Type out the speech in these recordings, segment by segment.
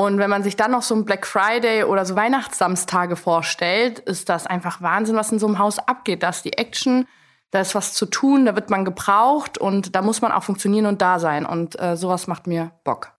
Und wenn man sich dann noch so ein Black Friday oder so Weihnachtssamstage vorstellt, ist das einfach Wahnsinn, was in so einem Haus abgeht. Da ist die Action, da ist was zu tun, da wird man gebraucht und da muss man auch funktionieren und da sein. Und äh, sowas macht mir Bock.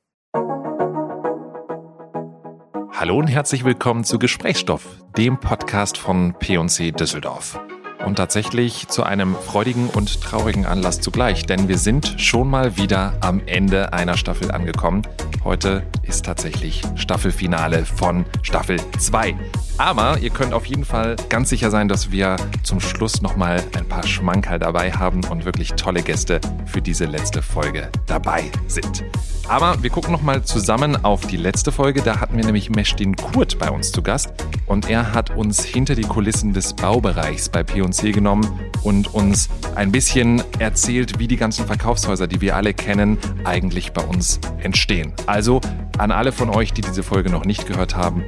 Hallo und herzlich willkommen zu Gesprächsstoff, dem Podcast von P&C Düsseldorf. Und tatsächlich zu einem freudigen und traurigen Anlass zugleich, denn wir sind schon mal wieder am Ende einer Staffel angekommen. Heute ist tatsächlich Staffelfinale von Staffel 2. Aber ihr könnt auf jeden Fall ganz sicher sein, dass wir zum Schluss nochmal ein paar Schmankerl dabei haben und wirklich tolle Gäste für diese letzte Folge dabei sind. Aber wir gucken nochmal zusammen auf die letzte Folge. Da hatten wir nämlich Mestin Kurt bei uns zu Gast und er hat uns hinter die Kulissen des Baubereichs bei P&C genommen und uns ein bisschen erzählt, wie die ganzen Verkaufshäuser, die wir alle kennen, eigentlich bei uns entstehen. Also an alle von euch, die diese Folge noch nicht gehört haben,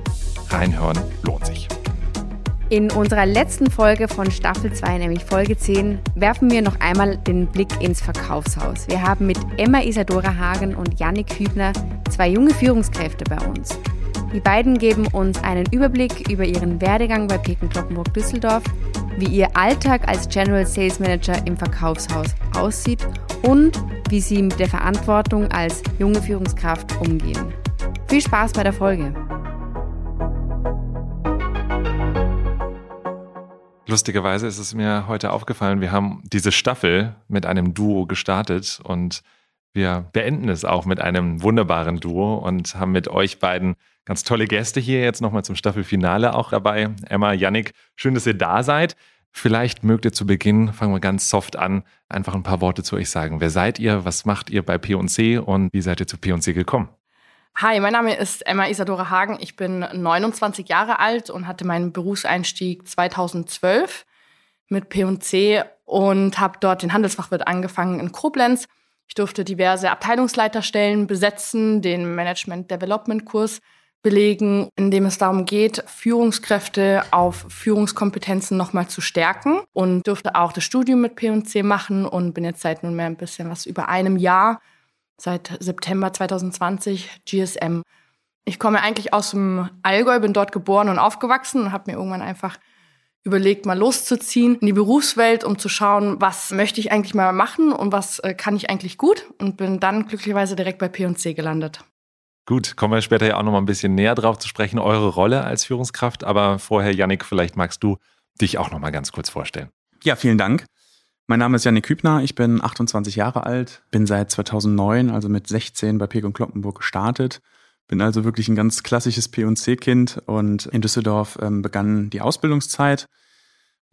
reinhören lohnt sich. In unserer letzten Folge von Staffel 2, nämlich Folge 10, werfen wir noch einmal den Blick ins Verkaufshaus. Wir haben mit Emma Isadora Hagen und Yannick Hübner zwei junge Führungskräfte bei uns. Die beiden geben uns einen Überblick über ihren Werdegang bei Peken Kloppenburg Düsseldorf, wie ihr Alltag als General Sales Manager im Verkaufshaus aussieht und wie sie mit der Verantwortung als junge Führungskraft umgehen. Viel Spaß bei der Folge! Lustigerweise ist es mir heute aufgefallen, wir haben diese Staffel mit einem Duo gestartet und wir beenden es auch mit einem wunderbaren Duo und haben mit euch beiden ganz tolle Gäste hier jetzt nochmal zum Staffelfinale auch dabei. Emma, Yannick, schön, dass ihr da seid. Vielleicht mögt ihr zu Beginn, fangen wir ganz soft an, einfach ein paar Worte zu euch sagen. Wer seid ihr? Was macht ihr bei P&C und wie seid ihr zu P&C gekommen? Hi, mein Name ist Emma Isadora Hagen. Ich bin 29 Jahre alt und hatte meinen Berufseinstieg 2012 mit P&C und habe dort den Handelsfachwirt angefangen in Koblenz. Ich durfte diverse Abteilungsleiterstellen besetzen, den Management Development Kurs belegen, in dem es darum geht, Führungskräfte auf Führungskompetenzen nochmal zu stärken und durfte auch das Studium mit P&C machen und bin jetzt seit nunmehr ein bisschen was über einem Jahr seit September 2020 GSM. Ich komme eigentlich aus dem Allgäu, bin dort geboren und aufgewachsen und habe mir irgendwann einfach überlegt, mal loszuziehen in die Berufswelt, um zu schauen, was möchte ich eigentlich mal machen und was äh, kann ich eigentlich gut und bin dann glücklicherweise direkt bei P&C gelandet. Gut, kommen wir später ja auch noch mal ein bisschen näher drauf zu sprechen, eure Rolle als Führungskraft. Aber vorher, Yannick, vielleicht magst du dich auch noch mal ganz kurz vorstellen. Ja, vielen Dank. Mein Name ist Janik Hübner, ich bin 28 Jahre alt, bin seit 2009, also mit 16 bei Pek und Kloppenburg gestartet. Bin also wirklich ein ganz klassisches P&C-Kind und in Düsseldorf ähm, begann die Ausbildungszeit.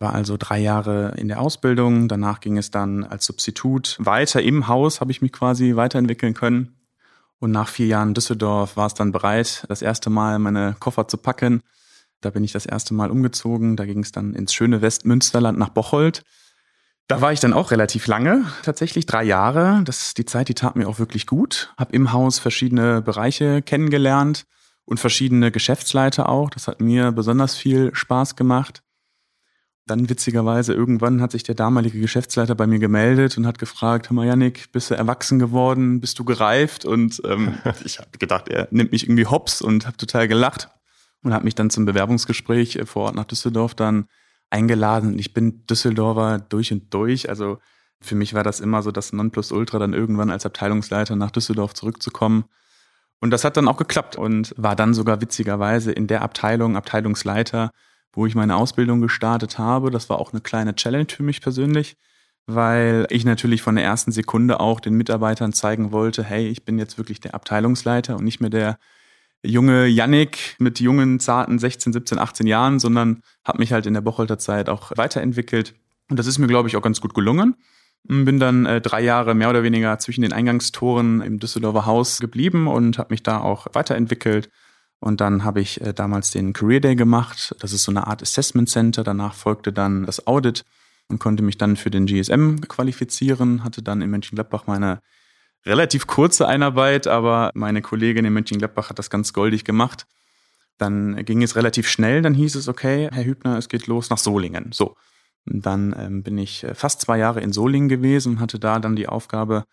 War also drei Jahre in der Ausbildung. Danach ging es dann als Substitut weiter im Haus, habe ich mich quasi weiterentwickeln können. Und nach vier Jahren Düsseldorf war es dann bereit, das erste Mal meine Koffer zu packen. Da bin ich das erste Mal umgezogen. Da ging es dann ins schöne Westmünsterland nach Bocholt. Da war ich dann auch relativ lange, tatsächlich drei Jahre. Das die Zeit, die tat mir auch wirklich gut. Hab im Haus verschiedene Bereiche kennengelernt und verschiedene Geschäftsleiter auch. Das hat mir besonders viel Spaß gemacht. Dann witzigerweise irgendwann hat sich der damalige Geschäftsleiter bei mir gemeldet und hat gefragt, hör mal Janik, bist du erwachsen geworden, bist du gereift? Und ähm, ich habe gedacht, er nimmt mich irgendwie hops und habe total gelacht und habe mich dann zum Bewerbungsgespräch vor Ort nach Düsseldorf dann eingeladen. Ich bin Düsseldorfer durch und durch. Also für mich war das immer so das Nonplusultra, dann irgendwann als Abteilungsleiter nach Düsseldorf zurückzukommen. Und das hat dann auch geklappt und war dann sogar witzigerweise in der Abteilung Abteilungsleiter, wo ich meine Ausbildung gestartet habe. Das war auch eine kleine Challenge für mich persönlich, weil ich natürlich von der ersten Sekunde auch den Mitarbeitern zeigen wollte, hey, ich bin jetzt wirklich der Abteilungsleiter und nicht mehr der junge Yannick mit jungen, zarten 16, 17, 18 Jahren, sondern habe mich halt in der Bocholter Zeit auch weiterentwickelt. Und das ist mir, glaube ich, auch ganz gut gelungen. Bin dann äh, drei Jahre mehr oder weniger zwischen den Eingangstoren im Düsseldorfer Haus geblieben und habe mich da auch weiterentwickelt. Und dann habe ich äh, damals den Career Day gemacht. Das ist so eine Art Assessment Center. Danach folgte dann das Audit und konnte mich dann für den GSM qualifizieren. Hatte dann in Mönchengladbach meine relativ kurze Einarbeit, aber meine Kollegin in Mönchengladbach hat das ganz goldig gemacht. Dann ging es relativ schnell, dann hieß es, okay, Herr Hübner, es geht los nach Solingen. So. Und dann ähm, bin ich äh, fast zwei Jahre in Solingen gewesen und hatte da dann die Aufgabe,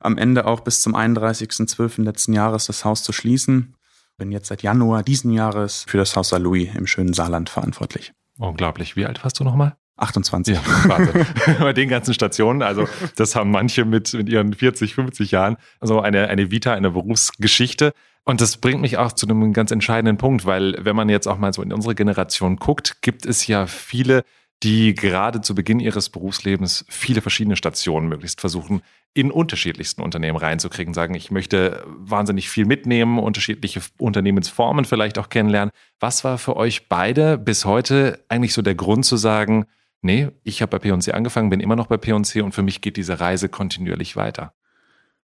am Ende auch bis zum 31.12. letzten Jahres das Haus zu schließen. Bin jetzt seit Januar diesen Jahres für das Haus Louis im schönen Saarland verantwortlich. Unglaublich. Wie alt warst du nochmal? 28. Ja, warte. Bei den ganzen Stationen, also das haben manche mit, mit ihren 40, 50 Jahren, also eine, eine Vita, eine Berufsgeschichte. Und das bringt mich auch zu einem ganz entscheidenden Punkt, weil wenn man jetzt auch mal so in unsere Generation guckt, gibt es ja viele, die gerade zu Beginn ihres Berufslebens viele verschiedene Stationen möglichst versuchen, in unterschiedlichsten Unternehmen reinzukriegen, sagen, ich möchte wahnsinnig viel mitnehmen, unterschiedliche Unternehmensformen vielleicht auch kennenlernen. Was war für euch beide bis heute eigentlich so der Grund zu sagen, nee, ich habe bei P&C angefangen, bin immer noch bei P&C und für mich geht diese Reise kontinuierlich weiter?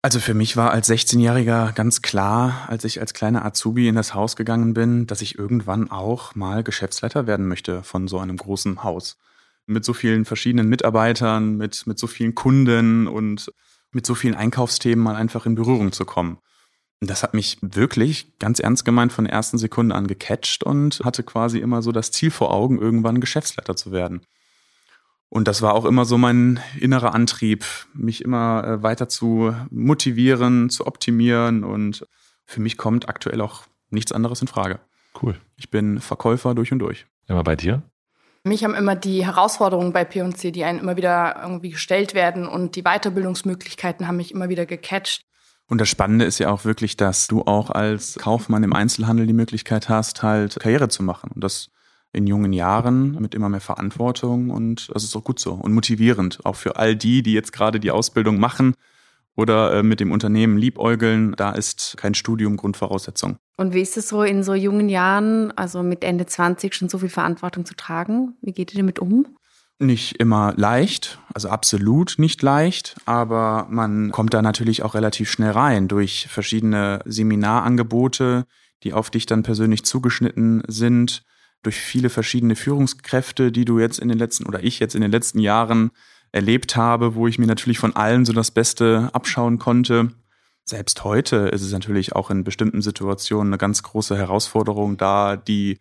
Also für mich war als 16-Jähriger ganz klar, als ich als kleiner Azubi in das Haus gegangen bin, dass ich irgendwann auch mal Geschäftsleiter werden möchte von so einem großen Haus. Mit so vielen verschiedenen Mitarbeitern, mit, mit so vielen Kunden und mit so vielen Einkaufsthemen mal einfach in Berührung zu kommen. Und das hat mich wirklich ganz ernst gemeint von der ersten Sekunde an gecatcht und hatte quasi immer so das Ziel vor Augen, irgendwann Geschäftsleiter zu werden. Und das war auch immer so mein innerer Antrieb, mich immer äh, weiter zu motivieren, zu optimieren. Und für mich kommt aktuell auch nichts anderes in Frage. Cool. Ich bin Verkäufer durch und durch. Immer bei dir? Mich haben immer die Herausforderungen bei P&C, die einen immer wieder irgendwie gestellt werden und die Weiterbildungsmöglichkeiten haben mich immer wieder gecatcht. Und das Spannende ist ja auch wirklich, dass du auch als Kaufmann im Einzelhandel die Möglichkeit hast, halt Karriere zu machen. Und das in jungen Jahren mit immer mehr Verantwortung und das ist auch gut so und motivierend, auch für all die, die jetzt gerade die Ausbildung machen oder äh, mit dem Unternehmen liebäugeln, da ist kein Studium Grundvoraussetzung. Und wie ist es so in so jungen Jahren, also mit Ende 20 schon so viel Verantwortung zu tragen? Wie geht ihr damit um? Nicht immer leicht, also absolut nicht leicht, aber man kommt da natürlich auch relativ schnell rein durch verschiedene Seminarangebote, die auf dich dann persönlich zugeschnitten sind durch viele verschiedene Führungskräfte, die du jetzt in den letzten oder ich jetzt in den letzten Jahren erlebt habe, wo ich mir natürlich von allen so das Beste abschauen konnte. Selbst heute ist es natürlich auch in bestimmten Situationen eine ganz große Herausforderung, da die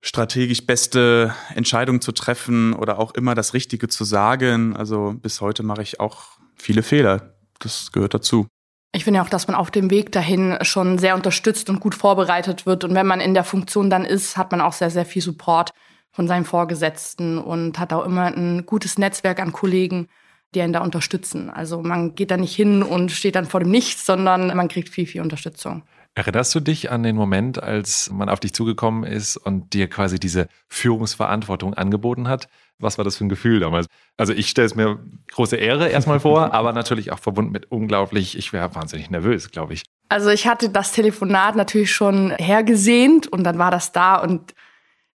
strategisch beste Entscheidung zu treffen oder auch immer das Richtige zu sagen. Also bis heute mache ich auch viele Fehler. Das gehört dazu. Ich finde ja auch, dass man auf dem Weg dahin schon sehr unterstützt und gut vorbereitet wird. Und wenn man in der Funktion dann ist, hat man auch sehr, sehr viel Support von seinem Vorgesetzten und hat auch immer ein gutes Netzwerk an Kollegen, die einen da unterstützen. Also man geht da nicht hin und steht dann vor dem Nichts, sondern man kriegt viel, viel Unterstützung. Erinnerst du dich an den Moment, als man auf dich zugekommen ist und dir quasi diese Führungsverantwortung angeboten hat? Was war das für ein Gefühl damals? Also ich stelle es mir große Ehre erstmal vor, aber natürlich auch verbunden mit unglaublich, ich wäre wahnsinnig nervös, glaube ich. Also ich hatte das Telefonat natürlich schon hergesehnt und dann war das da und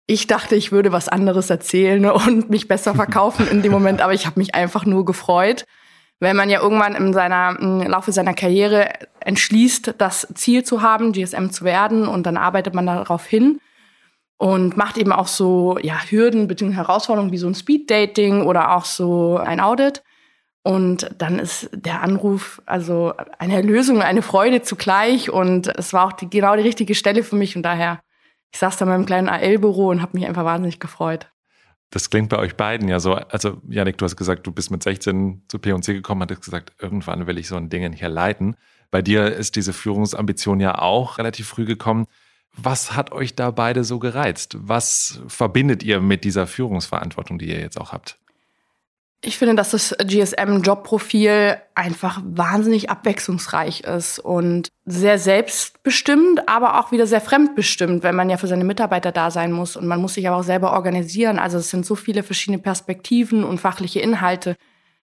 ich dachte, ich würde was anderes erzählen und mich besser verkaufen in dem Moment, aber ich habe mich einfach nur gefreut wenn man ja irgendwann in seiner im Laufe seiner Karriere entschließt, das Ziel zu haben, GSM zu werden, und dann arbeitet man darauf hin und macht eben auch so ja, Hürden bzw. Herausforderungen wie so ein Speed-Dating oder auch so ein Audit. Und dann ist der Anruf also eine Erlösung, eine Freude zugleich. Und es war auch die, genau die richtige Stelle für mich. Und daher, ich saß da in meinem kleinen AL-Büro und habe mich einfach wahnsinnig gefreut. Das klingt bei euch beiden ja so. Also, Janik, du hast gesagt, du bist mit 16 zu P&C gekommen, hattest gesagt, irgendwann will ich so ein Ding hier leiten. Bei dir ist diese Führungsambition ja auch relativ früh gekommen. Was hat euch da beide so gereizt? Was verbindet ihr mit dieser Führungsverantwortung, die ihr jetzt auch habt? Ich finde, dass das GSM-Jobprofil einfach wahnsinnig abwechslungsreich ist und sehr selbstbestimmt, aber auch wieder sehr fremdbestimmt, wenn man ja für seine Mitarbeiter da sein muss und man muss sich aber auch selber organisieren. Also es sind so viele verschiedene Perspektiven und fachliche Inhalte.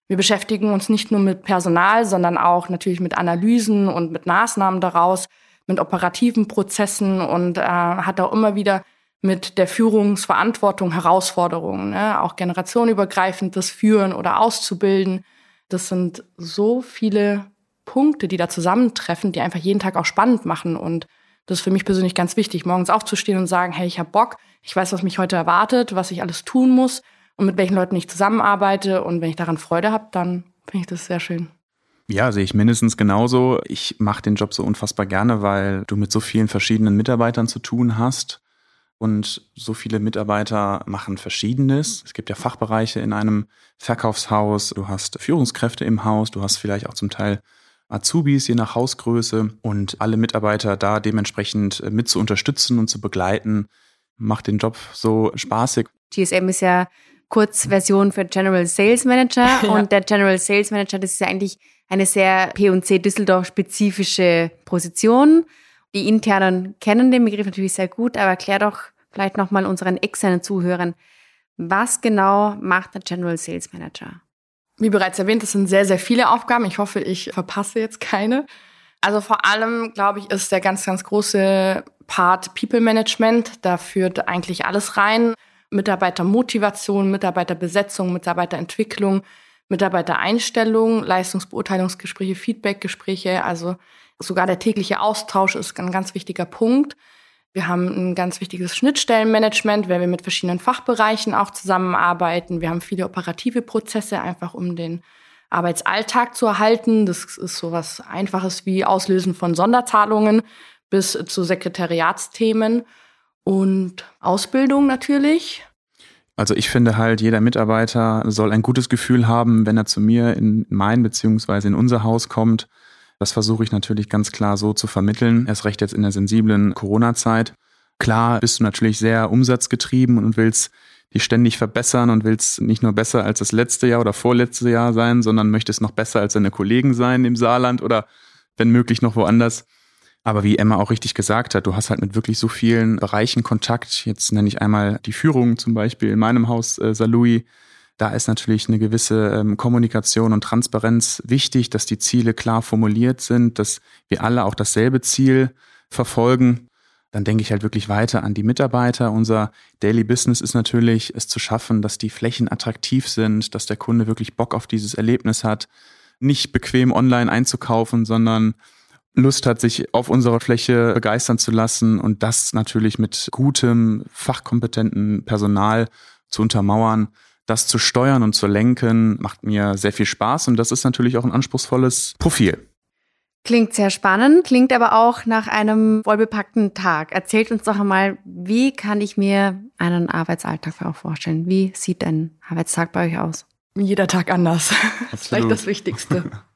Wir beschäftigen uns nicht nur mit Personal, sondern auch natürlich mit Analysen und mit Maßnahmen daraus, mit operativen Prozessen und äh, hat auch immer wieder mit der Führungsverantwortung Herausforderungen, ne? auch generationenübergreifend das Führen oder Auszubilden. Das sind so viele Punkte, die da zusammentreffen, die einfach jeden Tag auch spannend machen. Und das ist für mich persönlich ganz wichtig, morgens aufzustehen und sagen, hey, ich habe Bock, ich weiß, was mich heute erwartet, was ich alles tun muss und mit welchen Leuten ich zusammenarbeite. Und wenn ich daran Freude habe, dann finde ich das sehr schön. Ja, sehe ich mindestens genauso. Ich mache den Job so unfassbar gerne, weil du mit so vielen verschiedenen Mitarbeitern zu tun hast und so viele Mitarbeiter machen Verschiedenes. Es gibt ja Fachbereiche in einem Verkaufshaus, du hast Führungskräfte im Haus, du hast vielleicht auch zum Teil Azubis je nach Hausgröße und alle Mitarbeiter da dementsprechend äh, mit zu unterstützen und zu begleiten, macht den Job so spaßig. GSM ist ja Kurzversion für General Sales Manager ja. und der General Sales Manager, das ist ja eigentlich eine sehr P&C Düsseldorf spezifische Position. Die internen kennen den Begriff natürlich sehr gut, aber erklär doch vielleicht nochmal unseren externen Zuhörern, was genau macht der General Sales Manager? Wie bereits erwähnt, das sind sehr, sehr viele Aufgaben. Ich hoffe, ich verpasse jetzt keine. Also vor allem, glaube ich, ist der ganz, ganz große Part People Management. Da führt eigentlich alles rein. Mitarbeitermotivation, Mitarbeiterbesetzung, Mitarbeiterentwicklung, Mitarbeitereinstellung, Leistungsbeurteilungsgespräche, Feedbackgespräche. Also sogar der tägliche Austausch ist ein ganz wichtiger Punkt. Wir haben ein ganz wichtiges Schnittstellenmanagement, weil wir mit verschiedenen Fachbereichen auch zusammenarbeiten. Wir haben viele operative Prozesse, einfach um den Arbeitsalltag zu erhalten. Das ist so was Einfaches wie Auslösen von Sonderzahlungen bis zu Sekretariatsthemen und Ausbildung natürlich. Also ich finde halt, jeder Mitarbeiter soll ein gutes Gefühl haben, wenn er zu mir in mein beziehungsweise in unser Haus kommt das versuche ich natürlich ganz klar so zu vermitteln, erst recht jetzt in der sensiblen Corona-Zeit. Klar bist du natürlich sehr umsatzgetrieben und willst dich ständig verbessern und willst nicht nur besser als das letzte Jahr oder vorletzte Jahr sein, sondern möchtest noch besser als deine Kollegen sein im Saarland oder wenn möglich noch woanders. Aber wie Emma auch richtig gesagt hat, du hast halt mit wirklich so vielen Bereichen Kontakt. Jetzt nenne ich einmal die Führung zum Beispiel in meinem Haus äh, Salui, da ist natürlich eine gewisse ähm, Kommunikation und Transparenz wichtig, dass die Ziele klar formuliert sind, dass wir alle auch dasselbe Ziel verfolgen. Dann denke ich halt wirklich weiter an die Mitarbeiter. Unser Daily Business ist natürlich, es zu schaffen, dass die Flächen attraktiv sind, dass der Kunde wirklich Bock auf dieses Erlebnis hat, nicht bequem online einzukaufen, sondern Lust hat, sich auf unserer Fläche begeistern zu lassen und das natürlich mit gutem, fachkompetenten Personal zu untermauern das zu steuern und zu lenken, macht mir sehr viel Spaß und das ist natürlich auch ein anspruchsvolles Profil. Klingt sehr spannend, klingt aber auch nach einem vollbepackten Tag. Erzählt uns doch einmal, wie kann ich mir einen Arbeitsalltag auch vorstellen? Wie sieht ein Arbeitstag bei euch aus? Jeder Tag anders. Absolut. Das ist vielleicht das Wichtigste.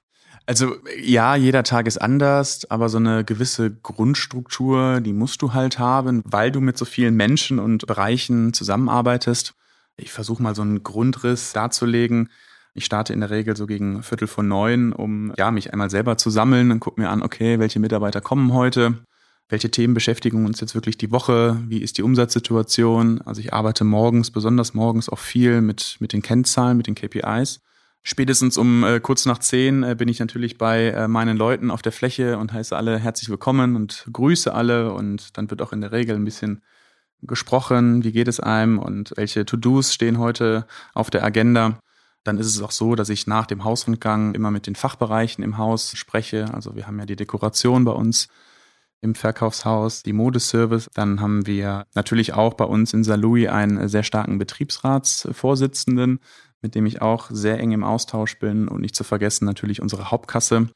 Also ja, jeder Tag ist anders, aber so eine gewisse Grundstruktur, die musst du halt haben, weil du mit so vielen Menschen und Bereichen zusammenarbeitest. Ich versuche mal so einen Grundriss darzulegen. Ich starte in der Regel so gegen Viertel vor neun, um ja, mich einmal selber zu sammeln und gucke mir an, okay, welche Mitarbeiter kommen heute, welche Themen beschäftigen uns jetzt wirklich die Woche, wie ist die Umsatzsituation. Also ich arbeite morgens, besonders morgens auch viel mit, mit den Kennzahlen, mit den KPIs. Spätestens um äh, kurz nach zehn äh, bin ich natürlich bei äh, meinen Leuten auf der Fläche und heiße alle herzlich willkommen und grüße alle und dann wird auch in der Regel ein bisschen gesprochen, wie geht es einem und welche To-Dos stehen heute auf der Agenda. Dann ist es auch so, dass ich nach dem Hausrundgang immer mit den Fachbereichen im Haus spreche. Also wir haben ja die Dekoration bei uns im Verkaufshaus, die Modeservice. Dann haben wir natürlich auch bei uns in Salui einen sehr starken Betriebsratsvorsitzenden, mit dem ich auch sehr eng im Austausch bin und nicht zu vergessen natürlich unsere Hauptkasse,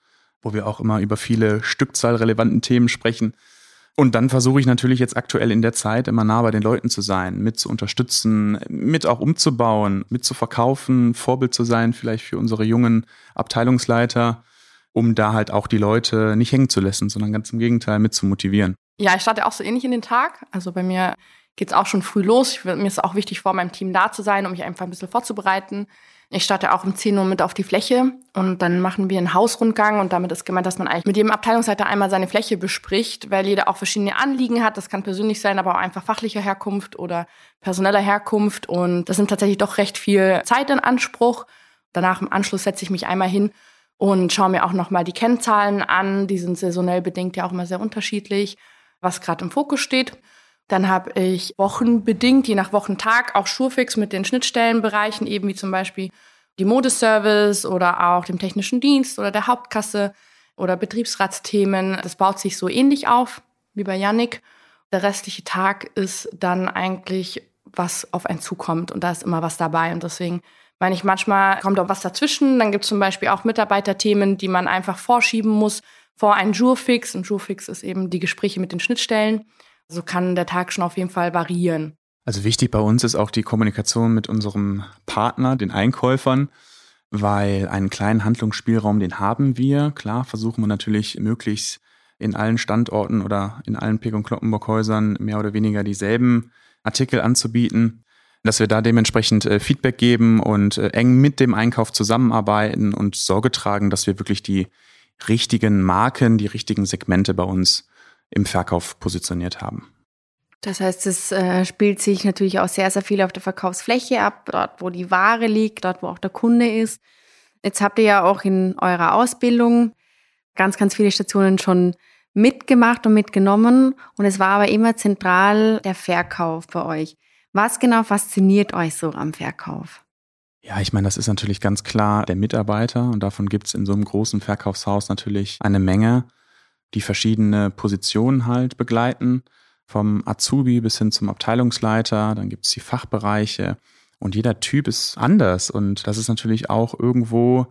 wo wir auch immer über viele stückzahlrelevanten Themen sprechen. Und dann versuche ich natürlich jetzt aktuell in der Zeit immer nah bei den Leuten zu sein, mit zu unterstützen, mit auch umzubauen, mit zu verkaufen, Vorbild zu sein, vielleicht für unsere jungen Abteilungsleiter, um da halt auch die Leute nicht hängen zu lassen, sondern ganz im Gegenteil mit zu motivieren. Ja, ich starte auch so ähnlich in den Tag. Also bei mir geht es auch schon früh los. Ich, mir ist auch wichtig, vor meinem Team da zu sein, um mich einfach ein bisschen vorzubereiten. Ich starte auch um 10 Uhr mit auf die Fläche und dann machen wir einen Hausrundgang und damit ist gemeint, dass man eigentlich mit jedem Abteilungsleiter einmal seine Fläche bespricht, weil jeder auch verschiedene Anliegen hat. Das kann persönlich sein, aber auch einfach fachlicher Herkunft oder personeller Herkunft und das nimmt tatsächlich doch recht viel Zeit in Anspruch. Danach im Anschluss setze ich mich einmal hin und schaue mir auch nochmal die Kennzahlen an. Die sind saisonell bedingt ja auch immer sehr unterschiedlich, was gerade im Fokus steht. Dann habe ich wochenbedingt, je nach Wochentag, auch Schurfix mit den Schnittstellenbereichen, eben wie zum Beispiel die Modeservice oder auch dem technischen Dienst oder der Hauptkasse oder Betriebsratsthemen. Das baut sich so ähnlich auf wie bei Yannick. Der restliche Tag ist dann eigentlich, was auf einen zukommt und da ist immer was dabei. Und deswegen meine ich, manchmal kommt auch was dazwischen. Dann gibt es zum Beispiel auch Mitarbeiterthemen, die man einfach vorschieben muss vor einen Jurfix. Und Jurfix ist eben die Gespräche mit den Schnittstellen. So kann der Tag schon auf jeden Fall variieren. Also wichtig bei uns ist auch die Kommunikation mit unserem Partner, den Einkäufern. weil einen kleinen Handlungsspielraum, den haben wir. Klar, versuchen wir natürlich möglichst in allen Standorten oder in allen Pek- und Kloppenburg-Häusern mehr oder weniger dieselben Artikel anzubieten, dass wir da dementsprechend äh, Feedback geben und äh, eng mit dem Einkauf zusammenarbeiten und Sorge tragen, dass wir wirklich die richtigen Marken, die richtigen Segmente bei uns im Verkauf positioniert haben. Das heißt, es äh, spielt sich natürlich auch sehr, sehr viel auf der Verkaufsfläche ab, dort, wo die Ware liegt, dort, wo auch der Kunde ist. Jetzt habt ihr ja auch in eurer Ausbildung ganz, ganz viele Stationen schon mitgemacht und mitgenommen und es war aber immer zentral der Verkauf bei euch. Was genau fasziniert euch so am Verkauf? Ja, ich meine, das ist natürlich ganz klar der Mitarbeiter und davon gibt es in so einem großen Verkaufshaus natürlich eine Menge, die verschiedene Positionen halt begleiten, vom Azubi bis hin zum Abteilungsleiter, dann gibt es die Fachbereiche und jeder Typ ist anders und das ist natürlich auch irgendwo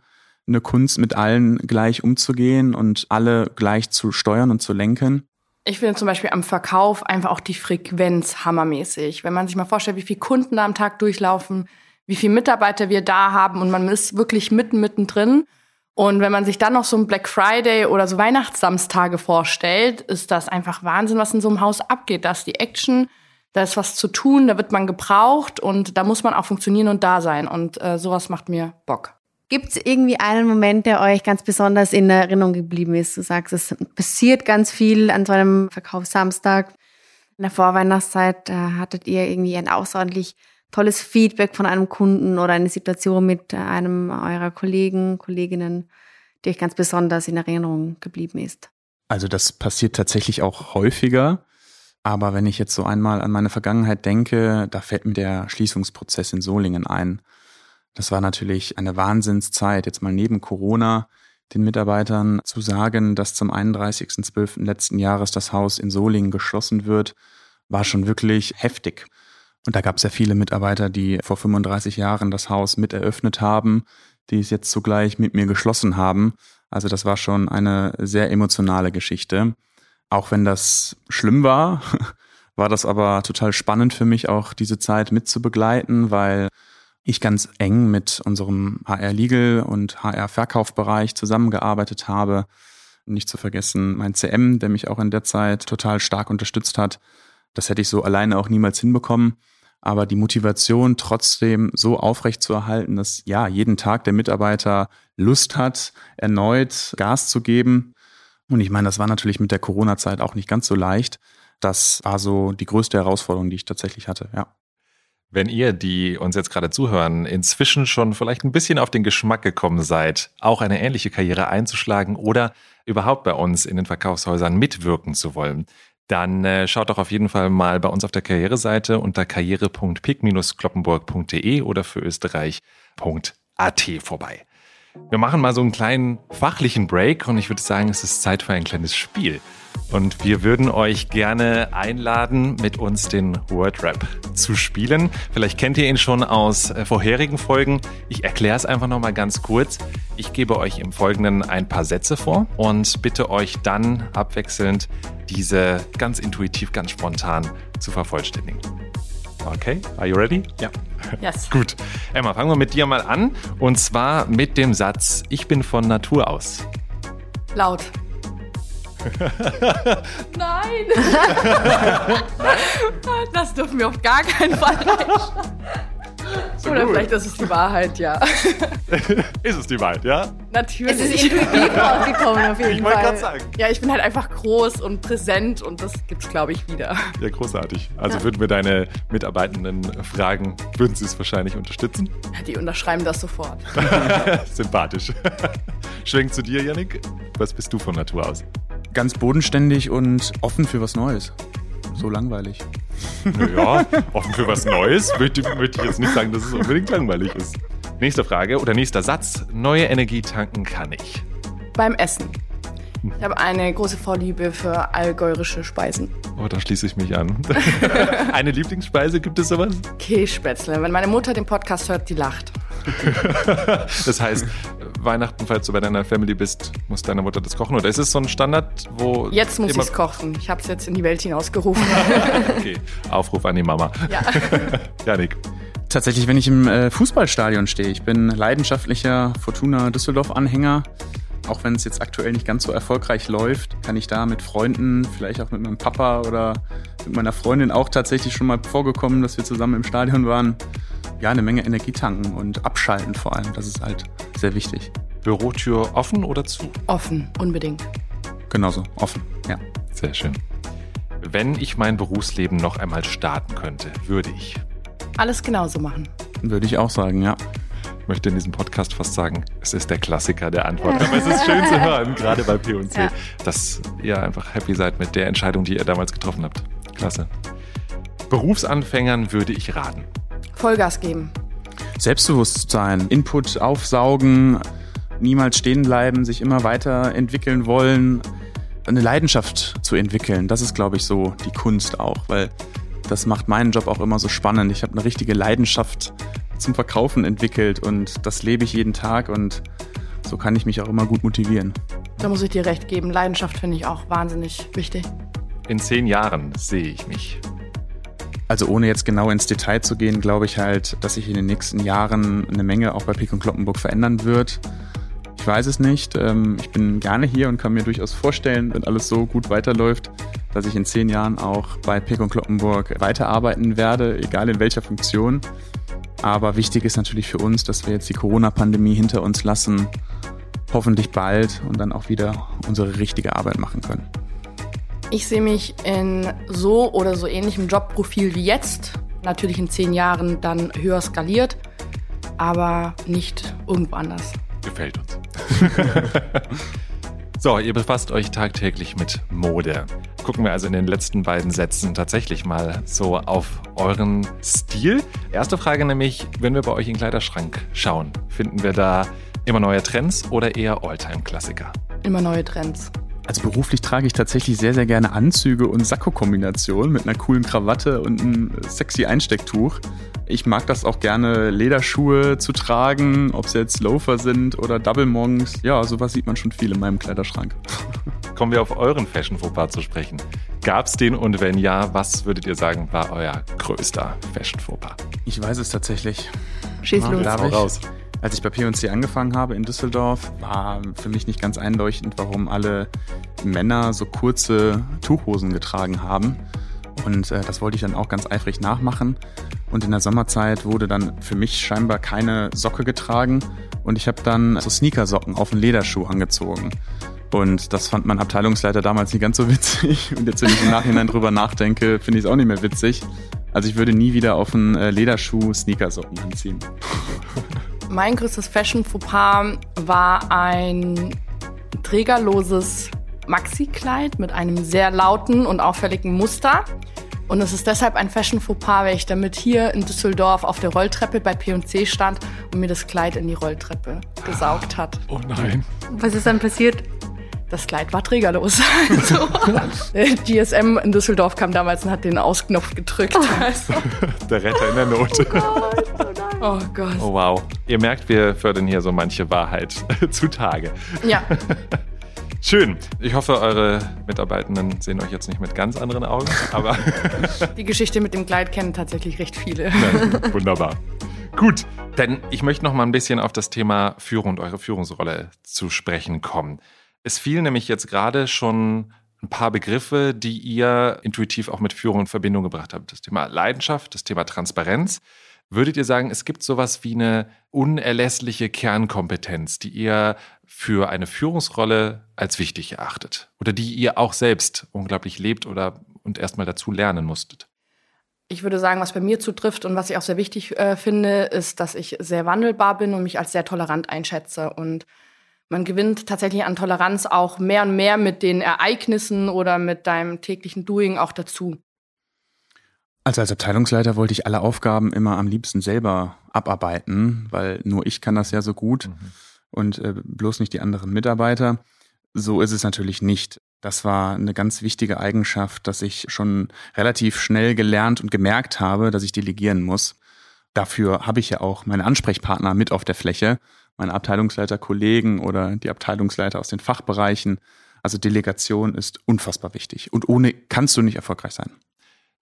eine Kunst, mit allen gleich umzugehen und alle gleich zu steuern und zu lenken. Ich finde zum Beispiel am Verkauf einfach auch die Frequenz hammermäßig. Wenn man sich mal vorstellt, wie viele Kunden da am Tag durchlaufen, wie viele Mitarbeiter wir da haben und man ist wirklich mitten, mittendrin. Und wenn man sich dann noch so ein Black Friday oder so Weihnachtssamstage vorstellt, ist das einfach Wahnsinn, was in so einem Haus abgeht. Da ist die Action, da ist was zu tun, da wird man gebraucht und da muss man auch funktionieren und da sein. Und äh, sowas macht mir Bock. Gibt es irgendwie einen Moment, der euch ganz besonders in Erinnerung geblieben ist? Du sagst, es passiert ganz viel an so einem Verkaufssamstag. In der Vorweihnachtszeit äh, hattet ihr irgendwie ein außerordentlich tolles Feedback von einem Kunden oder eine Situation mit einem eurer Kollegen, Kolleginnen, die euch ganz besonders in Erinnerung geblieben ist? Also das passiert tatsächlich auch häufiger. Aber wenn ich jetzt so einmal an meine Vergangenheit denke, da fällt mir der Schließungsprozess in Solingen ein. Das war natürlich eine Wahnsinnszeit, jetzt mal neben Corona den Mitarbeitern zu sagen, dass zum 31.12. letzten Jahres das Haus in Solingen geschlossen wird, war schon wirklich heftig. Und da gab es ja viele Mitarbeiter, die vor 35 Jahren das Haus mit eröffnet haben, die es jetzt zugleich mit mir geschlossen haben. Also das war schon eine sehr emotionale Geschichte. Auch wenn das schlimm war, war das aber total spannend für mich, auch diese Zeit mitzubegleiten, weil ich ganz eng mit unserem HR Legal und HR Verkaufbereich zusammengearbeitet habe. Nicht zu vergessen mein CM, der mich auch in der Zeit total stark unterstützt hat. Das hätte ich so alleine auch niemals hinbekommen. Aber die Motivation trotzdem so aufrecht zu erhalten, dass ja jeden Tag der Mitarbeiter Lust hat, erneut Gas zu geben. Und ich meine, das war natürlich mit der Corona-Zeit auch nicht ganz so leicht. Das war so die größte Herausforderung, die ich tatsächlich hatte, ja. Wenn ihr, die uns jetzt gerade zuhören, inzwischen schon vielleicht ein bisschen auf den Geschmack gekommen seid, auch eine ähnliche Karriere einzuschlagen oder überhaupt bei uns in den Verkaufshäusern mitwirken zu wollen, dann äh, schaut doch auf jeden Fall mal bei uns auf der Karriereseite unter karriere.pick-kloppenburg.de oder für Österreich.at vorbei. Wir machen mal so einen kleinen fachlichen Break und ich würde sagen, es ist Zeit für ein kleines Spiel. Und wir würden euch gerne einladen, mit uns den Wordrap zu spielen. Vielleicht kennt ihr ihn schon aus äh, vorherigen Folgen. Ich erkläre es einfach nochmal ganz kurz. Ich gebe euch im Folgenden ein paar Sätze vor und bitte euch dann abwechselnd diese ganz intuitiv, ganz spontan zu vervollständigen. Okay, are you ready? Ja. Yes. Gut. Emma, fangen wir mit dir mal an. Und zwar mit dem Satz, ich bin von Natur aus. Laut. Nein! das dürfen wir auf gar keinen Fall reinschreiben. So Oder gut. vielleicht ist es die Wahrheit, ja. Ist es die Wahrheit, ja? Natürlich. Es ist intuitiv rausgekommen auf jeden Ich wollte Fall. gerade sagen. ja, ich bin halt einfach groß und präsent und das gibt's, glaube ich, wieder. Ja, großartig. Also würden wir deine Mitarbeitenden fragen, würden sie es wahrscheinlich unterstützen? Ja, Die unterschreiben das sofort. Sympathisch. Schwenk zu dir, Yannick. Was bist du von Natur aus? Ganz bodenständig und offen für was Neues. So langweilig. Naja, offen für was Neues. Möchte, möchte ich jetzt nicht sagen, dass es unbedingt langweilig ist. Nächste Frage oder nächster Satz. Neue Energie tanken kann ich. Beim Essen. Ich habe eine große Vorliebe für allgäurische Speisen. Oh, da schließe ich mich an. Eine Lieblingsspeise, gibt es sowas? Kässpätzle. Wenn meine Mutter den Podcast hört, die lacht. Das heißt, Weihnachten, falls du bei deiner Family bist, muss deine Mutter das kochen? Oder ist es so ein Standard, wo. Jetzt muss ich es kochen. Ich habe es jetzt in die Welt hinausgerufen. Okay, Aufruf an die Mama. ja. Janik. Tatsächlich, wenn ich im äh, Fußballstadion stehe. Ich bin leidenschaftlicher Fortuna Düsseldorf-Anhänger. Auch wenn es jetzt aktuell nicht ganz so erfolgreich läuft, kann ich da mit Freunden, vielleicht auch mit meinem Papa oder mit meiner Freundin auch tatsächlich schon mal vorgekommen, dass wir zusammen im Stadion waren, ja, eine Menge Energie tanken und abschalten vor allem. Das ist halt sehr wichtig. Bürotür offen oder zu? Offen, unbedingt. Genauso, offen, ja. Sehr schön. Wenn ich mein Berufsleben noch einmal starten könnte, würde ich alles genauso machen. Würde ich auch sagen, ja. Ich möchte in diesem Podcast fast sagen, es ist der Klassiker der Antwort. Aber es ist schön zu hören, gerade bei P&C, ja. dass ihr einfach happy seid mit der Entscheidung, die ihr damals getroffen habt. Klasse. Berufsanfängern würde ich raten. Vollgas geben. Selbstbewusstsein, Input aufsaugen, niemals stehen bleiben, sich immer weiterentwickeln wollen, eine Leidenschaft zu entwickeln. Das ist, glaube ich, so die Kunst auch, weil das macht meinen Job auch immer so spannend. Ich habe eine richtige Leidenschaft zum Verkaufen entwickelt und das lebe ich jeden Tag und so kann ich mich auch immer gut motivieren. Da muss ich dir recht geben. Leidenschaft finde ich auch wahnsinnig wichtig. In zehn Jahren sehe ich mich. Also ohne jetzt genau ins Detail zu gehen, glaube ich halt, dass sich in den nächsten Jahren eine Menge auch bei Pik und Kloppenburg verändern wird. Ich weiß es nicht. Ähm, ich bin gerne hier und kann mir durchaus vorstellen, wenn alles so gut weiterläuft, dass ich in zehn Jahren auch bei Pek und Kloppenburg weiterarbeiten werde, egal in welcher Funktion. Aber wichtig ist natürlich für uns, dass wir jetzt die Corona-Pandemie hinter uns lassen, hoffentlich bald und dann auch wieder unsere richtige Arbeit machen können. Ich sehe mich in so oder so ähnlichem Jobprofil wie jetzt, natürlich in zehn Jahren dann höher skaliert, aber nicht irgendwo anders. Gefällt uns. so, ihr befasst euch tagtäglich mit Mode gucken wir also in den letzten beiden Sätzen tatsächlich mal so auf euren Stil. Erste Frage nämlich, wenn wir bei euch in den Kleiderschrank schauen, finden wir da immer neue Trends oder eher Alltime-Klassiker? Immer neue Trends. Also beruflich trage ich tatsächlich sehr, sehr gerne Anzüge und Sakko-Kombinationen mit einer coolen Krawatte und einem sexy Einstecktuch. Ich mag das auch gerne, Lederschuhe zu tragen, ob es jetzt Loafer sind oder Double Monks. Ja, sowas sieht man schon viel in meinem Kleiderschrank. Kommen wir auf euren Fashion-Fauxpas zu sprechen. Gab es den und wenn ja, was würdet ihr sagen, war euer größter Fashion-Fauxpas? Ich weiß es tatsächlich. Schieß los. Darf ich? raus. Als ich bei P&C angefangen habe in Düsseldorf, war für mich nicht ganz einleuchtend, warum alle Männer so kurze Tuchhosen getragen haben. Und äh, das wollte ich dann auch ganz eifrig nachmachen. Und in der Sommerzeit wurde dann für mich scheinbar keine Socke getragen. Und ich habe dann so Sneakersocken auf den Lederschuh angezogen. Und das fand mein Abteilungsleiter damals nicht ganz so witzig. Und jetzt, wenn ich im Nachhinein drüber nachdenke, finde ich es auch nicht mehr witzig. Also ich würde nie wieder auf einen äh, Lederschuh Sneakersocken anziehen. Mein größtes Fashion-Fauxpas war ein trägerloses Maxi-Kleid mit einem sehr lauten und auffälligen Muster. Und es ist deshalb ein Fashion-Fauxpas, weil ich damit hier in Düsseldorf auf der Rolltreppe bei P&C stand und mir das Kleid in die Rolltreppe gesaugt hat. Oh nein. Was ist dann passiert? Das Kleid war trägerlos. Also, GSM in Düsseldorf kam damals und hat den Ausknopf gedrückt. Also. Der Retter in der Not. Oh Gott. Oh Gott. Oh wow. Ihr merkt, wir fördern hier so manche Wahrheit zutage. Ja. Schön. Ich hoffe, eure Mitarbeitenden sehen euch jetzt nicht mit ganz anderen Augen, aber. Die Geschichte mit dem Kleid kennen tatsächlich recht viele. Ja, wunderbar. Gut, denn ich möchte noch mal ein bisschen auf das Thema Führung und eure Führungsrolle zu sprechen kommen. Es fielen nämlich jetzt gerade schon ein paar Begriffe, die ihr intuitiv auch mit Führung in Verbindung gebracht habt. Das Thema Leidenschaft, das Thema Transparenz. Würdet ihr sagen, es gibt sowas wie eine unerlässliche Kernkompetenz, die ihr für eine Führungsrolle als wichtig erachtet oder die ihr auch selbst unglaublich lebt oder und erstmal dazu lernen musstet? Ich würde sagen, was bei mir zutrifft und was ich auch sehr wichtig äh, finde, ist, dass ich sehr wandelbar bin und mich als sehr tolerant einschätze. Und man gewinnt tatsächlich an Toleranz auch mehr und mehr mit den Ereignissen oder mit deinem täglichen Doing auch dazu. Also als Abteilungsleiter wollte ich alle Aufgaben immer am liebsten selber abarbeiten, weil nur ich kann das ja so gut mhm. und äh, bloß nicht die anderen Mitarbeiter. So ist es natürlich nicht. Das war eine ganz wichtige Eigenschaft, dass ich schon relativ schnell gelernt und gemerkt habe, dass ich delegieren muss. Dafür habe ich ja auch meine Ansprechpartner mit auf der Fläche, meine Abteilungsleiter-Kollegen oder die Abteilungsleiter aus den Fachbereichen. Also Delegation ist unfassbar wichtig und ohne kannst du nicht erfolgreich sein.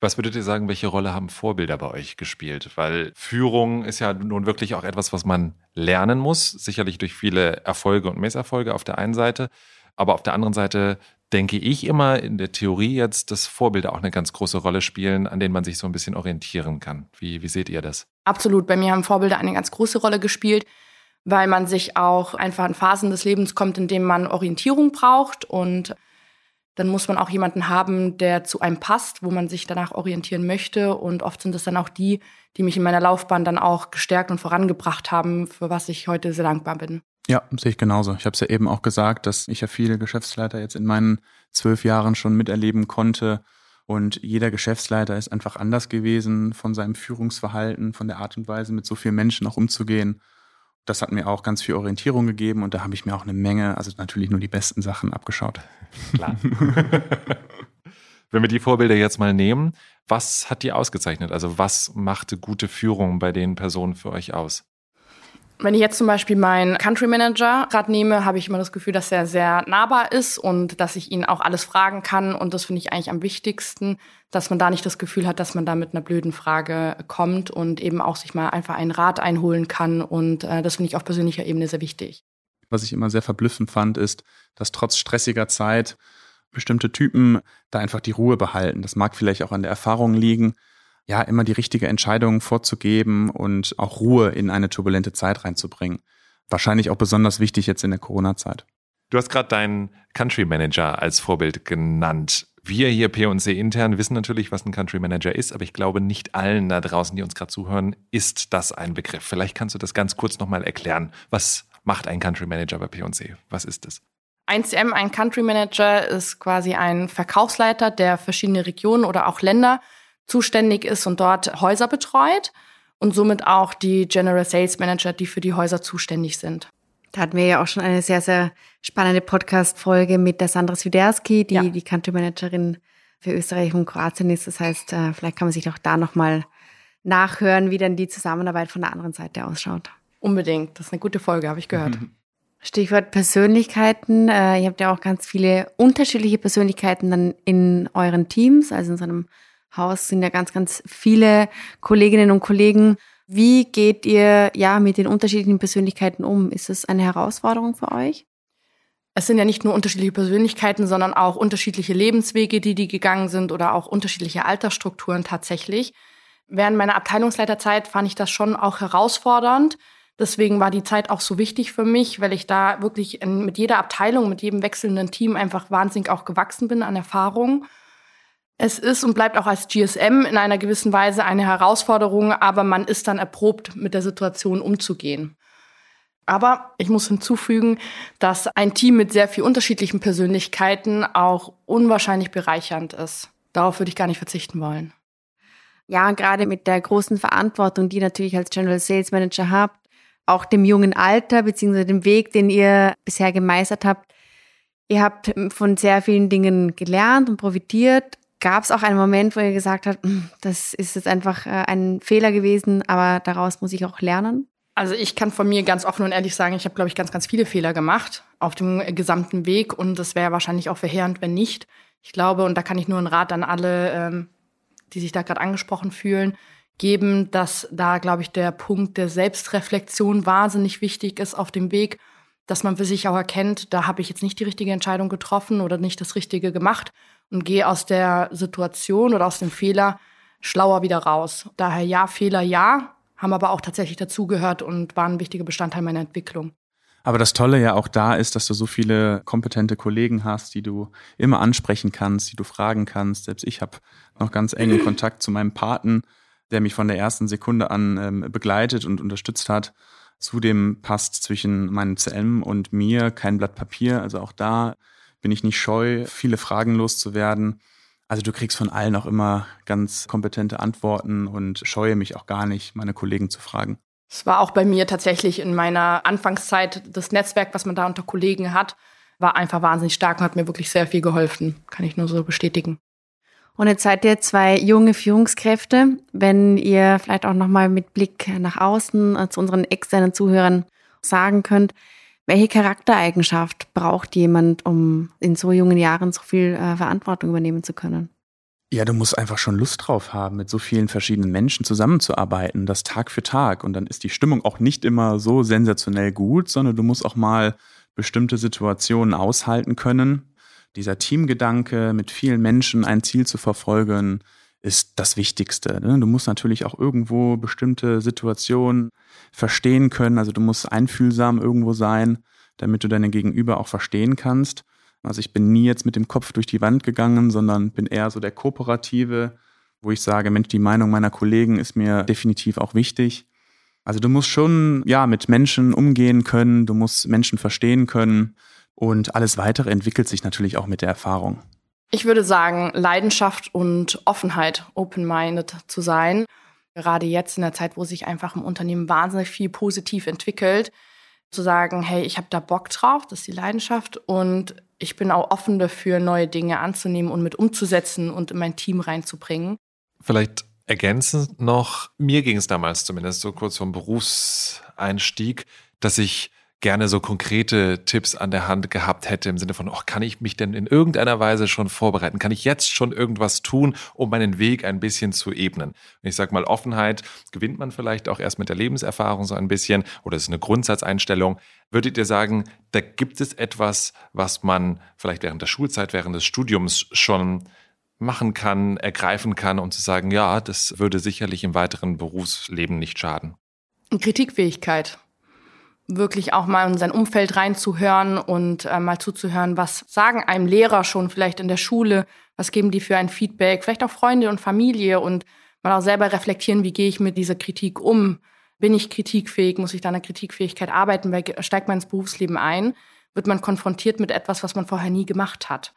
Was würdet ihr sagen, welche Rolle haben Vorbilder bei euch gespielt? Weil Führung ist ja nun wirklich auch etwas, was man lernen muss, sicherlich durch viele Erfolge und Misserfolge auf der einen Seite, aber auf der anderen Seite denke ich immer in der Theorie jetzt, dass Vorbilder auch eine ganz große Rolle spielen, an denen man sich so ein bisschen orientieren kann. Wie, wie seht ihr das? Absolut. Bei mir haben Vorbilder eine ganz große Rolle gespielt, weil man sich auch einfach in Phasen des Lebens kommt, in denen man Orientierung braucht und dann muss man auch jemanden haben, der zu einem passt, wo man sich danach orientieren möchte. Und oft sind es dann auch die, die mich in meiner Laufbahn dann auch gestärkt und vorangebracht haben, für was ich heute sehr dankbar bin. Ja, sehe ich genauso. Ich habe es ja eben auch gesagt, dass ich ja viele Geschäftsleiter jetzt in meinen zwölf Jahren schon miterleben konnte. Und jeder Geschäftsleiter ist einfach anders gewesen von seinem Führungsverhalten, von der Art und Weise, mit so vielen Menschen auch umzugehen. Das hat mir auch ganz viel Orientierung gegeben und da habe ich mir auch eine Menge, also natürlich nur die besten Sachen abgeschaut. Klar. Wenn wir die Vorbilder jetzt mal nehmen, was hat die ausgezeichnet? Also was machte gute Führung bei den Personen für euch aus? Wenn ich jetzt zum Beispiel meinen Country Manager gerade nehme, habe ich immer das Gefühl, dass er sehr nahbar ist und dass ich ihn auch alles fragen kann. Und das finde ich eigentlich am wichtigsten, dass man da nicht das Gefühl hat, dass man da mit einer blöden Frage kommt und eben auch sich mal einfach einen Rat einholen kann. Und äh, das finde ich auf persönlicher Ebene sehr wichtig. Was ich immer sehr verblüffend fand, ist, dass trotz stressiger Zeit bestimmte Typen da einfach die Ruhe behalten. Das mag vielleicht auch an der Erfahrung liegen ja, immer die richtige Entscheidung vorzugeben und auch Ruhe in eine turbulente Zeit reinzubringen. Wahrscheinlich auch besonders wichtig jetzt in der Corona-Zeit. Du hast gerade deinen Country Manager als Vorbild genannt. Wir hier P&C intern wissen natürlich, was ein Country Manager ist, aber ich glaube, nicht allen da draußen, die uns gerade zuhören, ist das ein Begriff. Vielleicht kannst du das ganz kurz nochmal erklären. Was macht ein Country Manager bei P&C? Was ist das? Ein CM, ein Country Manager, ist quasi ein Verkaufsleiter, der verschiedene Regionen oder auch Länder zuständig ist und dort Häuser betreut und somit auch die General Sales Manager, die für die Häuser zuständig sind. Da hatten wir ja auch schon eine sehr, sehr spannende Podcast-Folge mit der Sandra Swiderski, die ja. die Country Managerin für Österreich und Kroatien ist. Das heißt, äh, vielleicht kann man sich doch da nochmal nachhören, wie dann die Zusammenarbeit von der anderen Seite ausschaut. Unbedingt. Das ist eine gute Folge, habe ich gehört. Stichwort Persönlichkeiten. Äh, ihr habt ja auch ganz viele unterschiedliche Persönlichkeiten dann in euren Teams, also in so einem Haus sind ja ganz, ganz viele Kolleginnen und Kollegen. Wie geht ihr ja mit den unterschiedlichen Persönlichkeiten um? Ist es eine Herausforderung für euch? Es sind ja nicht nur unterschiedliche Persönlichkeiten, sondern auch unterschiedliche Lebenswege, die die gegangen sind oder auch unterschiedliche Altersstrukturen tatsächlich. Während meiner Abteilungsleiterzeit fand ich das schon auch herausfordernd. Deswegen war die Zeit auch so wichtig für mich, weil ich da wirklich mit jeder Abteilung, mit jedem wechselnden Team einfach wahnsinnig auch gewachsen bin an Erfahrung. Es ist und bleibt auch als GSM in einer gewissen Weise eine Herausforderung, aber man ist dann erprobt, mit der Situation umzugehen. Aber ich muss hinzufügen, dass ein Team mit sehr viel unterschiedlichen Persönlichkeiten auch unwahrscheinlich bereichernd ist. Darauf würde ich gar nicht verzichten wollen. Ja, gerade mit der großen Verantwortung, die natürlich als General Sales Manager habt, auch dem jungen Alter beziehungsweise dem Weg, den ihr bisher gemeistert habt. Ihr habt von sehr vielen Dingen gelernt und profitiert, Gab es auch einen Moment, wo ihr gesagt habt, hm, das ist jetzt einfach äh, ein Fehler gewesen, aber daraus muss ich auch lernen? Also ich kann von mir ganz offen und ehrlich sagen, ich habe, glaube ich, ganz, ganz viele Fehler gemacht auf dem gesamten Weg und das wäre wahrscheinlich auch verheerend, wenn nicht. Ich glaube, und da kann ich nur einen Rat an alle, ähm, die sich da gerade angesprochen fühlen, geben, dass da, glaube ich, der Punkt der Selbstreflexion wahnsinnig wichtig ist auf dem Weg, dass man für sich auch erkennt, da habe ich jetzt nicht die richtige Entscheidung getroffen oder nicht das Richtige gemacht und gehe aus der Situation oder aus dem Fehler schlauer wieder raus. Daher ja, Fehler ja, haben aber auch tatsächlich dazugehört und waren ein wichtiger Bestandteil meiner Entwicklung. Aber das Tolle ja auch da ist, dass du so viele kompetente Kollegen hast, die du immer ansprechen kannst, die du fragen kannst. Selbst ich habe noch ganz engen Kontakt zu meinem Paten, der mich von der ersten Sekunde an ähm, begleitet und unterstützt hat. Zudem passt zwischen meinem CM und mir kein Blatt Papier. Also auch da bin ich nicht scheu, viele Fragen loszuwerden. Also du kriegst von allen auch immer ganz kompetente Antworten und scheue mich auch gar nicht, meine Kollegen zu fragen. Es war auch bei mir tatsächlich in meiner Anfangszeit das Netzwerk, was man da unter Kollegen hat, war einfach wahnsinnig stark und hat mir wirklich sehr viel geholfen. Kann ich nur so bestätigen. Und jetzt seid ihr zwei junge Führungskräfte. Wenn ihr vielleicht auch nochmal mit Blick nach außen zu unseren externen Zuhörern sagen könnt, welche Charaktereigenschaft braucht jemand, um in so jungen Jahren so viel äh, Verantwortung übernehmen zu können? Ja, du musst einfach schon Lust drauf haben, mit so vielen verschiedenen Menschen zusammenzuarbeiten, das Tag für Tag. Und dann ist die Stimmung auch nicht immer so sensationell gut, sondern du musst auch mal bestimmte Situationen aushalten können. Dieser Teamgedanke, mit vielen Menschen ein Ziel zu verfolgen, ist das Wichtigste. Ne? Du musst natürlich auch irgendwo bestimmte Situationen verstehen können. Also du musst einfühlsam irgendwo sein, damit du deine Gegenüber auch verstehen kannst. Also ich bin nie jetzt mit dem Kopf durch die Wand gegangen, sondern bin eher so der Kooperative, wo ich sage, Mensch, die Meinung meiner Kollegen ist mir definitiv auch wichtig. Also du musst schon, ja, mit Menschen umgehen können, du musst Menschen verstehen können und alles weitere entwickelt sich natürlich auch mit der Erfahrung. Ich würde sagen, Leidenschaft und Offenheit, open-minded zu sein. Gerade jetzt in der Zeit, wo sich einfach im Unternehmen wahnsinnig viel positiv entwickelt, zu sagen, hey, ich habe da Bock drauf, das ist die Leidenschaft und ich bin auch offen dafür, neue Dinge anzunehmen und mit umzusetzen und in mein Team reinzubringen. Vielleicht ergänzend noch, mir ging es damals zumindest so kurz vom Berufseinstieg, dass ich gerne so konkrete Tipps an der Hand gehabt hätte im Sinne von, oh, kann ich mich denn in irgendeiner Weise schon vorbereiten? Kann ich jetzt schon irgendwas tun, um meinen Weg ein bisschen zu ebnen? Und ich sage mal, Offenheit gewinnt man vielleicht auch erst mit der Lebenserfahrung so ein bisschen oder es ist eine Grundsatzeinstellung. Würdet ihr sagen, da gibt es etwas, was man vielleicht während der Schulzeit, während des Studiums schon machen kann, ergreifen kann, um zu sagen, ja, das würde sicherlich im weiteren Berufsleben nicht schaden? Kritikfähigkeit wirklich auch mal in sein Umfeld reinzuhören und äh, mal zuzuhören, was sagen einem Lehrer schon vielleicht in der Schule, was geben die für ein Feedback, vielleicht auch Freunde und Familie und mal auch selber reflektieren, wie gehe ich mit dieser Kritik um, bin ich kritikfähig, muss ich da an der Kritikfähigkeit arbeiten, weil steigt man ins Berufsleben ein, wird man konfrontiert mit etwas, was man vorher nie gemacht hat.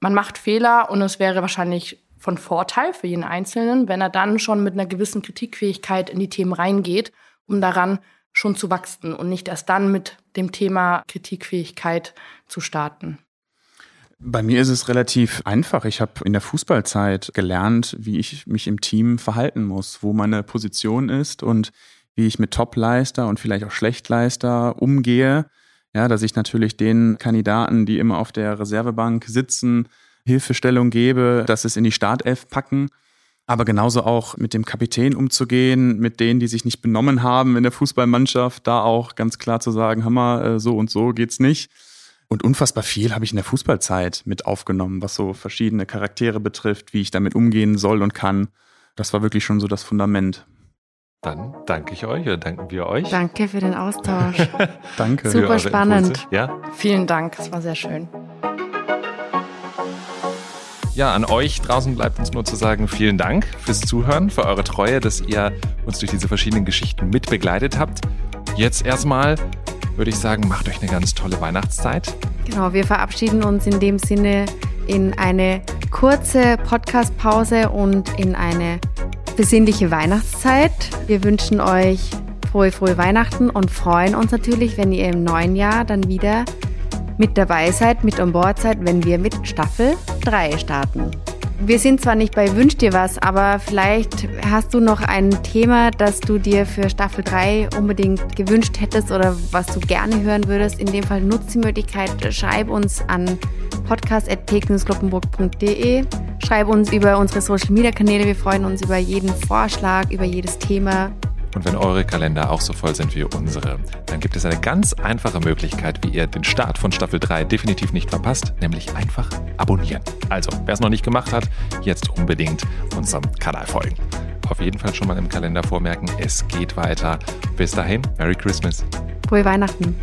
Man macht Fehler und es wäre wahrscheinlich von Vorteil für jeden Einzelnen, wenn er dann schon mit einer gewissen Kritikfähigkeit in die Themen reingeht, um daran schon zu wachsen und nicht erst dann mit dem Thema Kritikfähigkeit zu starten. Bei mir ist es relativ einfach. Ich habe in der Fußballzeit gelernt, wie ich mich im Team verhalten muss, wo meine Position ist und wie ich mit Topleister und vielleicht auch Schlechtleister umgehe. Ja, dass ich natürlich den Kandidaten, die immer auf der Reservebank sitzen, Hilfestellung gebe, dass es in die Startelf packen aber genauso auch mit dem Kapitän umzugehen, mit denen, die sich nicht benommen haben in der Fußballmannschaft, da auch ganz klar zu sagen, Hammer, äh, so und so geht's nicht. Und unfassbar viel habe ich in der Fußballzeit mit aufgenommen, was so verschiedene Charaktere betrifft, wie ich damit umgehen soll und kann. Das war wirklich schon so das Fundament. Dann danke ich euch oder danken wir euch. Danke für den Austausch. danke. Super spannend. Ja. Vielen Dank, es war sehr schön. Ja, an euch draußen bleibt uns nur zu sagen, vielen Dank fürs Zuhören, für eure Treue, dass ihr uns durch diese verschiedenen Geschichten mit begleitet habt. Jetzt erstmal würde ich sagen, macht euch eine ganz tolle Weihnachtszeit. Genau, wir verabschieden uns in dem Sinne in eine kurze Podcast-Pause und in eine besinnliche Weihnachtszeit. Wir wünschen euch frohe, frohe Weihnachten und freuen uns natürlich, wenn ihr im neuen Jahr dann wieder mit dabei seid, mit an Bord seid, wenn wir mit Staffel 3 starten. Wir sind zwar nicht bei Wünsch dir was, aber vielleicht hast du noch ein Thema, das du dir für Staffel 3 unbedingt gewünscht hättest oder was du gerne hören würdest. In dem Fall nutzt die Möglichkeit, schreib uns an podcast.pekingskloppenburg.de. Schreib uns über unsere Social Media Kanäle. Wir freuen uns über jeden Vorschlag, über jedes Thema. Und wenn eure Kalender auch so voll sind wie unsere, dann gibt es eine ganz einfache Möglichkeit, wie ihr den Start von Staffel 3 definitiv nicht verpasst, nämlich einfach abonnieren. Also, wer es noch nicht gemacht hat, jetzt unbedingt unserem Kanal folgen. Auf jeden Fall schon mal im Kalender vormerken, es geht weiter. Bis dahin, Merry Christmas. Frohe Weihnachten.